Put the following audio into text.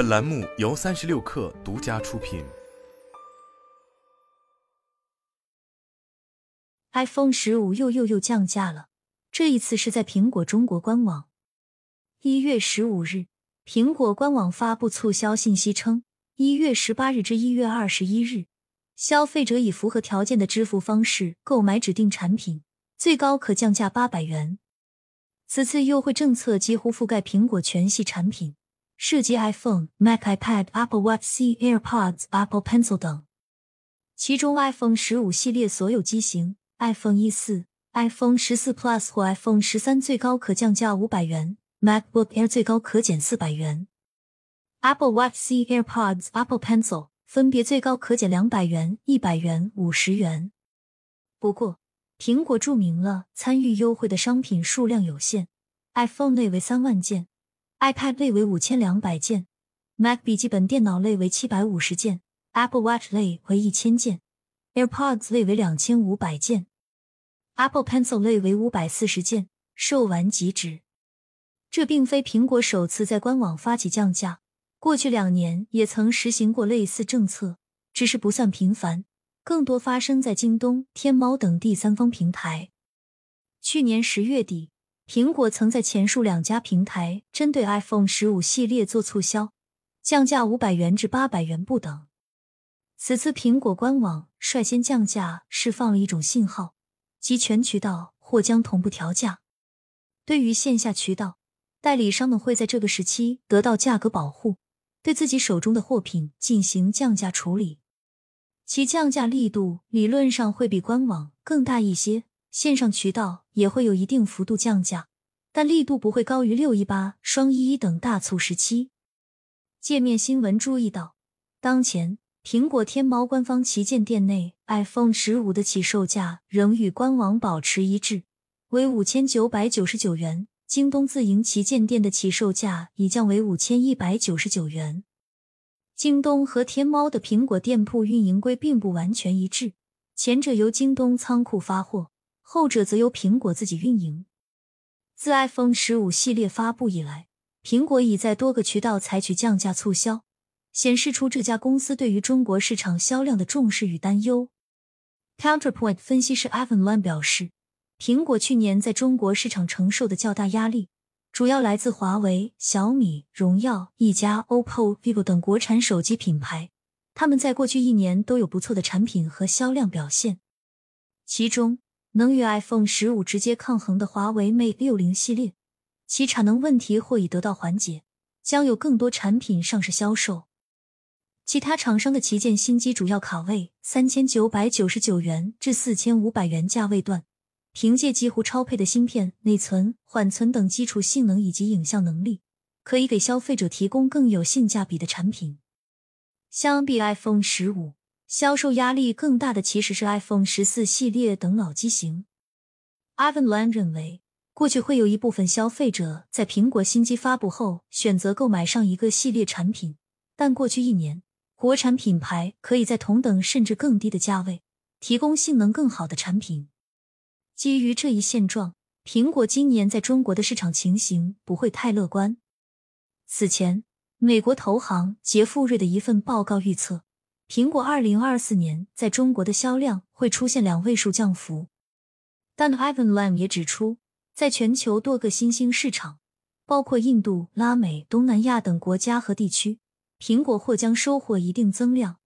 本栏目由三十六氪独家出品。iPhone 十五又又又降价了，这一次是在苹果中国官网。一月十五日，苹果官网发布促销信息称，一月十八日至一月二十一日，消费者以符合条件的支付方式购买指定产品，最高可降价八百元。此次优惠政策几乎覆盖苹果全系产品，涉及 iPhone、Mac、iPad、Apple Watch、C、AirPods、Apple Pencil 等。其中，iPhone 十五系列所有机型、iPhone 一四、iPhone 十四 Plus 或 iPhone 十三最高可降价五百元，MacBook Air 最高可减四百元。Apple Watch、C、AirPods、Apple Pencil 分别最高可减两百元、一百元、五十元。不过，苹果注明了参与优惠的商品数量有限，iPhone 内为三万件，iPad 类为五千两百件，Mac 笔记本电脑类为七百五十件，Apple Watch 类为一千件，AirPods 类为两千五百件，Apple Pencil 类为五百四十件，售完即止。这并非苹果首次在官网发起降价，过去两年也曾实行过类似政策，只是不算频繁。更多发生在京东、天猫等第三方平台。去年十月底，苹果曾在前述两家平台针对 iPhone 十五系列做促销，降价五百元至八百元不等。此次苹果官网率先降价，释放了一种信号，即全渠道或将同步调价。对于线下渠道，代理商们会在这个时期得到价格保护，对自己手中的货品进行降价处理。其降价力度理论上会比官网更大一些，线上渠道也会有一定幅度降价，但力度不会高于六一八、双一一等大促时期。界面新闻注意到，当前苹果天猫官方旗舰店内 iPhone 十五的起售价仍与官网保持一致，为五千九百九十九元；京东自营旗舰店的起售价已降为五千一百九十九元。京东和天猫的苹果店铺运营规并不完全一致，前者由京东仓库发货，后者则由苹果自己运营。自 iPhone 十五系列发布以来，苹果已在多个渠道采取降价促销，显示出这家公司对于中国市场销量的重视与担忧。Counterpoint 分析师 Evan Lam 表示，苹果去年在中国市场承受的较大压力。主要来自华为、小米、荣耀、一加、OPPO、vivo 等国产手机品牌，他们在过去一年都有不错的产品和销量表现。其中，能与 iPhone 十五直接抗衡的华为 Mate 六零系列，其产能问题或已得到缓解，将有更多产品上市销售。其他厂商的旗舰新机主要卡位三千九百九十九元至四千五百元价位段。凭借几乎超配的芯片、内存、缓存等基础性能以及影像能力，可以给消费者提供更有性价比的产品。相比 iPhone 十五，销售压力更大的其实是 iPhone 十四系列等老机型。Ivan l a n 认为，过去会有一部分消费者在苹果新机发布后选择购买上一个系列产品，但过去一年，国产品牌可以在同等甚至更低的价位提供性能更好的产品。基于这一现状，苹果今年在中国的市场情形不会太乐观。此前，美国投行杰富瑞的一份报告预测，苹果二零二四年在中国的销量会出现两位数降幅。但 Ivan Lam 也指出，在全球多个新兴市场，包括印度、拉美、东南亚等国家和地区，苹果或将收获一定增量，